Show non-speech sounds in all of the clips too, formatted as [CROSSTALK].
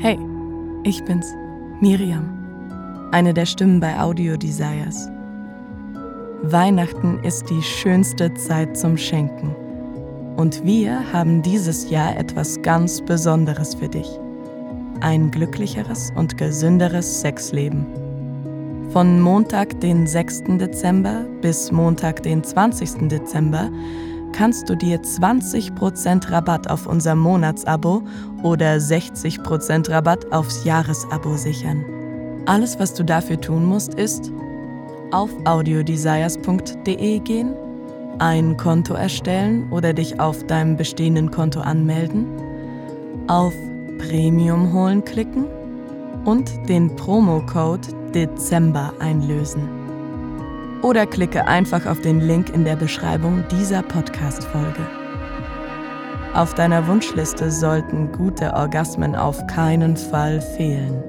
Hey, ich bin's, Miriam, eine der Stimmen bei Audio Desires. Weihnachten ist die schönste Zeit zum Schenken. Und wir haben dieses Jahr etwas ganz Besonderes für dich. Ein glücklicheres und gesünderes Sexleben. Von Montag, den 6. Dezember bis Montag, den 20. Dezember kannst du dir 20% Rabatt auf unser Monatsabo oder 60% Rabatt aufs Jahresabo sichern. Alles, was du dafür tun musst, ist auf audiodesires.de gehen, ein Konto erstellen oder dich auf deinem bestehenden Konto anmelden, auf Premium holen klicken und den Promocode Dezember einlösen. Oder klicke einfach auf den Link in der Beschreibung dieser Podcast-Folge. Auf deiner Wunschliste sollten gute Orgasmen auf keinen Fall fehlen.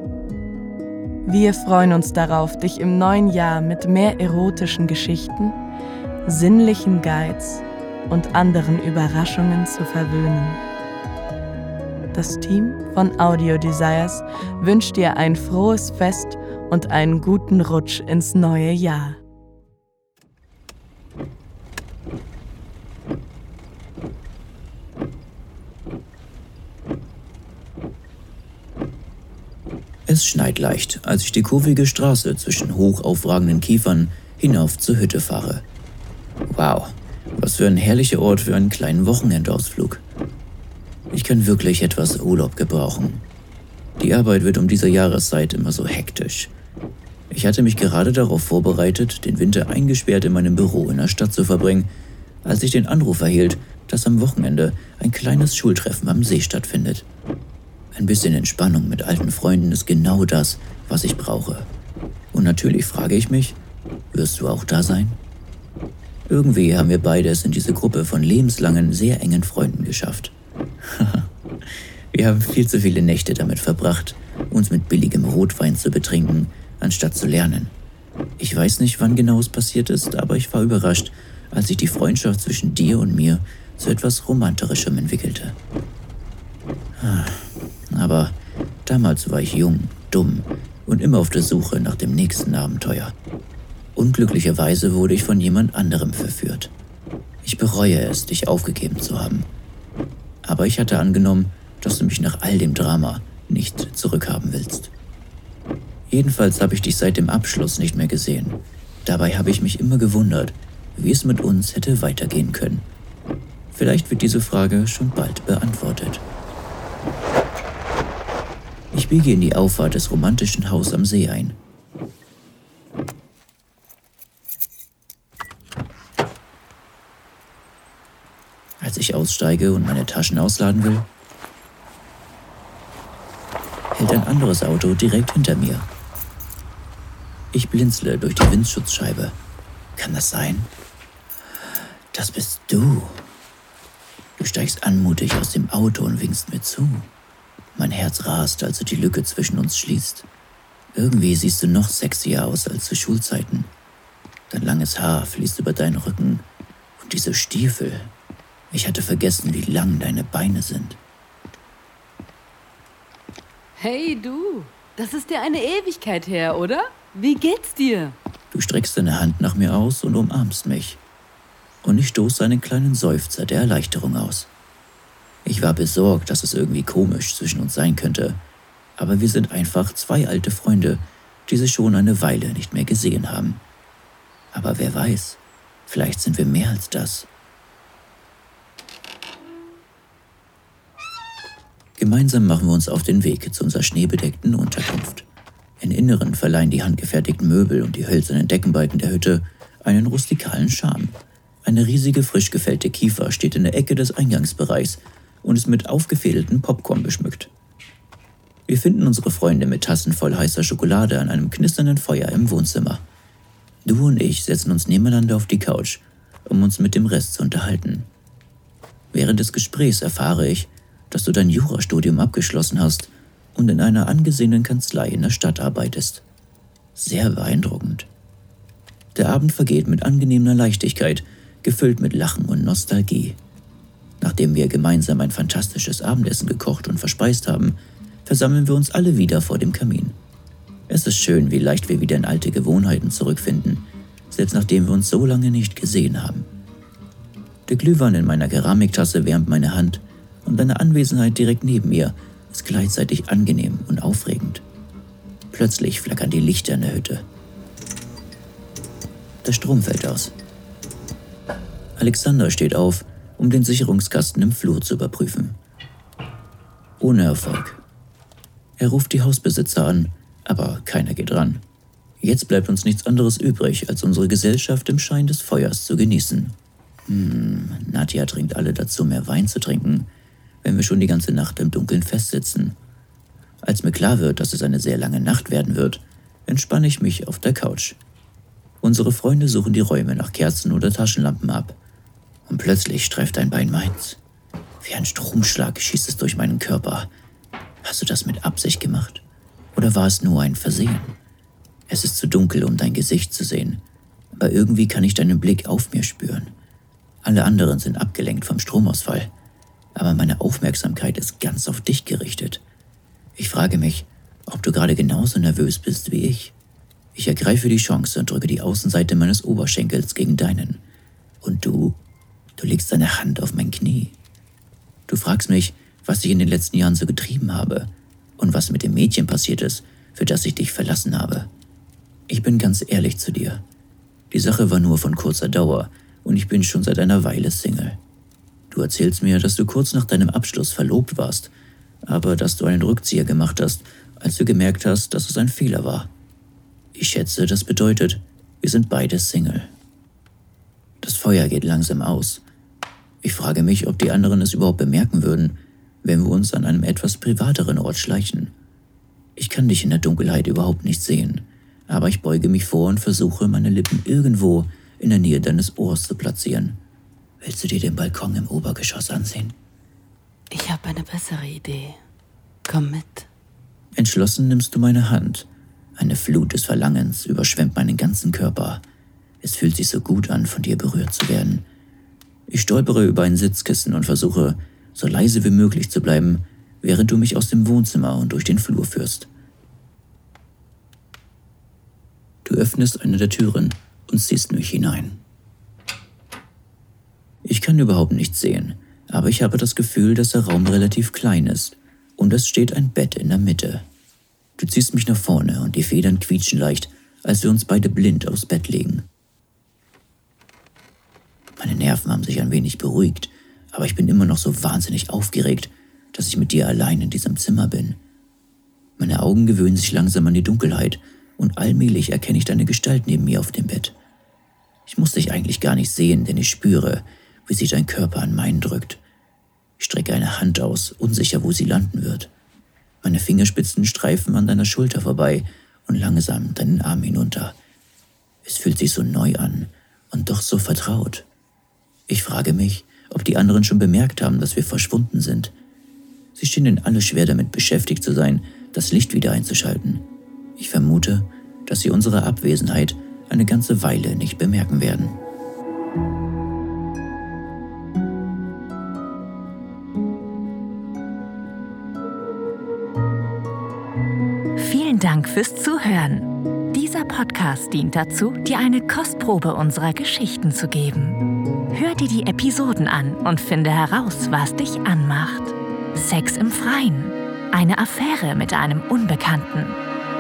Wir freuen uns darauf, dich im neuen Jahr mit mehr erotischen Geschichten, sinnlichen Guides und anderen Überraschungen zu verwöhnen. Das Team von Audio Desires wünscht dir ein frohes Fest und einen guten Rutsch ins neue Jahr. Es schneit leicht, als ich die kurvige Straße zwischen hoch aufragenden Kiefern hinauf zur Hütte fahre. Wow, was für ein herrlicher Ort für einen kleinen Wochenendausflug. Ich kann wirklich etwas Urlaub gebrauchen. Die Arbeit wird um diese Jahreszeit immer so hektisch. Ich hatte mich gerade darauf vorbereitet, den Winter eingesperrt in meinem Büro in der Stadt zu verbringen, als ich den Anruf erhielt, dass am Wochenende ein kleines Schultreffen am See stattfindet. Ein bisschen Entspannung mit alten Freunden ist genau das, was ich brauche. Und natürlich frage ich mich, wirst du auch da sein? Irgendwie haben wir beide es in diese Gruppe von lebenslangen, sehr engen Freunden geschafft. [LAUGHS] wir haben viel zu viele Nächte damit verbracht, uns mit billigem Rotwein zu betrinken, anstatt zu lernen. Ich weiß nicht, wann genau es passiert ist, aber ich war überrascht, als sich die Freundschaft zwischen dir und mir zu etwas Romantischem entwickelte. Aber damals war ich jung, dumm und immer auf der Suche nach dem nächsten Abenteuer. Unglücklicherweise wurde ich von jemand anderem verführt. Ich bereue es, dich aufgegeben zu haben. Aber ich hatte angenommen, dass du mich nach all dem Drama nicht zurückhaben willst. Jedenfalls habe ich dich seit dem Abschluss nicht mehr gesehen. Dabei habe ich mich immer gewundert, wie es mit uns hätte weitergehen können. Vielleicht wird diese Frage schon bald beantwortet. Ich biege in die Auffahrt des romantischen Hauses am See ein. Als ich aussteige und meine Taschen ausladen will, hält ein anderes Auto direkt hinter mir. Ich blinzle durch die Windschutzscheibe. Kann das sein? Das bist du. Du steigst anmutig aus dem Auto und winkst mir zu. Mein Herz rast, als du die Lücke zwischen uns schließt. Irgendwie siehst du noch sexier aus als zu Schulzeiten. Dein langes Haar fließt über deinen Rücken und diese Stiefel. Ich hatte vergessen, wie lang deine Beine sind. Hey du, das ist dir eine Ewigkeit her, oder? Wie geht's dir? Du streckst deine Hand nach mir aus und umarmst mich. Und ich stoße einen kleinen Seufzer der Erleichterung aus. Ich war besorgt, dass es irgendwie komisch zwischen uns sein könnte, aber wir sind einfach zwei alte Freunde, die sich schon eine Weile nicht mehr gesehen haben. Aber wer weiß, vielleicht sind wir mehr als das. Gemeinsam machen wir uns auf den Weg zu unserer schneebedeckten Unterkunft. Im Inneren verleihen die handgefertigten Möbel und die hölzernen Deckenbalken der Hütte einen rustikalen Charme. Eine riesige frisch gefällte Kiefer steht in der Ecke des Eingangsbereichs und ist mit aufgefädeltem Popcorn beschmückt. Wir finden unsere Freunde mit Tassen voll heißer Schokolade an einem knisternden Feuer im Wohnzimmer. Du und ich setzen uns nebeneinander auf die Couch, um uns mit dem Rest zu unterhalten. Während des Gesprächs erfahre ich, dass du dein Jurastudium abgeschlossen hast und in einer angesehenen Kanzlei in der Stadt arbeitest. Sehr beeindruckend. Der Abend vergeht mit angenehmer Leichtigkeit, gefüllt mit Lachen und Nostalgie. Nachdem wir gemeinsam ein fantastisches Abendessen gekocht und verspeist haben, versammeln wir uns alle wieder vor dem Kamin. Es ist schön, wie leicht wir wieder in alte Gewohnheiten zurückfinden, selbst nachdem wir uns so lange nicht gesehen haben. Der Glühwein in meiner Keramiktasse wärmt meine Hand und deine Anwesenheit direkt neben mir ist gleichzeitig angenehm und aufregend. Plötzlich flackern die Lichter in der Hütte. Der Strom fällt aus. Alexander steht auf, um den Sicherungskasten im Flur zu überprüfen. Ohne Erfolg. Er ruft die Hausbesitzer an, aber keiner geht ran. Jetzt bleibt uns nichts anderes übrig, als unsere Gesellschaft im Schein des Feuers zu genießen. Hm, Nadja trinkt alle dazu, mehr Wein zu trinken, wenn wir schon die ganze Nacht im Dunkeln festsitzen. Als mir klar wird, dass es eine sehr lange Nacht werden wird, entspanne ich mich auf der Couch. Unsere Freunde suchen die Räume nach Kerzen oder Taschenlampen ab. Und plötzlich streift ein Bein meins. Wie ein Stromschlag schießt es durch meinen Körper. Hast du das mit Absicht gemacht? Oder war es nur ein Versehen? Es ist zu dunkel, um dein Gesicht zu sehen, aber irgendwie kann ich deinen Blick auf mir spüren. Alle anderen sind abgelenkt vom Stromausfall, aber meine Aufmerksamkeit ist ganz auf dich gerichtet. Ich frage mich, ob du gerade genauso nervös bist wie ich. Ich ergreife die Chance und drücke die Außenseite meines Oberschenkels gegen deinen. Und du, du legst deine Hand auf mein Knie. Du fragst mich, was ich in den letzten Jahren so getrieben habe und was mit dem Mädchen passiert ist, für das ich dich verlassen habe. Ich bin ganz ehrlich zu dir. Die Sache war nur von kurzer Dauer und ich bin schon seit einer Weile Single. Du erzählst mir, dass du kurz nach deinem Abschluss verlobt warst, aber dass du einen Rückzieher gemacht hast, als du gemerkt hast, dass es ein Fehler war. Ich schätze, das bedeutet, wir sind beide Single. Das Feuer geht langsam aus. Ich frage mich, ob die anderen es überhaupt bemerken würden, wenn wir uns an einem etwas privateren Ort schleichen. Ich kann dich in der Dunkelheit überhaupt nicht sehen, aber ich beuge mich vor und versuche, meine Lippen irgendwo in der Nähe deines Ohrs zu platzieren. Willst du dir den Balkon im Obergeschoss ansehen? Ich habe eine bessere Idee. Komm mit. Entschlossen nimmst du meine Hand. Eine Flut des Verlangens überschwemmt meinen ganzen Körper. Es fühlt sich so gut an, von dir berührt zu werden. Ich stolpere über ein Sitzkissen und versuche, so leise wie möglich zu bleiben, während du mich aus dem Wohnzimmer und durch den Flur führst. Du öffnest eine der Türen und ziehst mich hinein. Ich kann überhaupt nichts sehen, aber ich habe das Gefühl, dass der Raum relativ klein ist und es steht ein Bett in der Mitte. Du ziehst mich nach vorne und die Federn quietschen leicht, als wir uns beide blind aufs Bett legen. Meine Nerven haben sich ein wenig beruhigt, aber ich bin immer noch so wahnsinnig aufgeregt, dass ich mit dir allein in diesem Zimmer bin. Meine Augen gewöhnen sich langsam an die Dunkelheit und allmählich erkenne ich deine Gestalt neben mir auf dem Bett. Ich muss dich eigentlich gar nicht sehen, denn ich spüre, wie sich dein Körper an meinen drückt. Ich strecke eine Hand aus, unsicher, wo sie landen wird. Meine Fingerspitzen streifen an deiner Schulter vorbei und langsam deinen Arm hinunter. Es fühlt sich so neu an und doch so vertraut. Ich frage mich, ob die anderen schon bemerkt haben, dass wir verschwunden sind. Sie schienen alle schwer damit beschäftigt zu sein, das Licht wieder einzuschalten. Ich vermute, dass sie unsere Abwesenheit eine ganze Weile nicht bemerken werden. Vielen Dank fürs Zuhören. Dieser Podcast dient dazu, dir eine Kostprobe unserer Geschichten zu geben. Hör dir die Episoden an und finde heraus, was dich anmacht. Sex im Freien, eine Affäre mit einem Unbekannten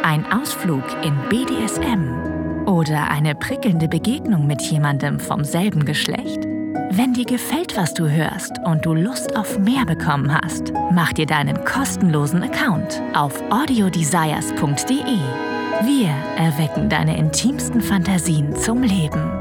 ein Ausflug in BDSM oder eine prickelnde Begegnung mit jemandem vom selben Geschlecht? Wenn dir gefällt, was du hörst und du Lust auf mehr bekommen hast, mach dir deinen kostenlosen Account auf audiodesires.de. Wir erwecken deine intimsten Fantasien zum Leben.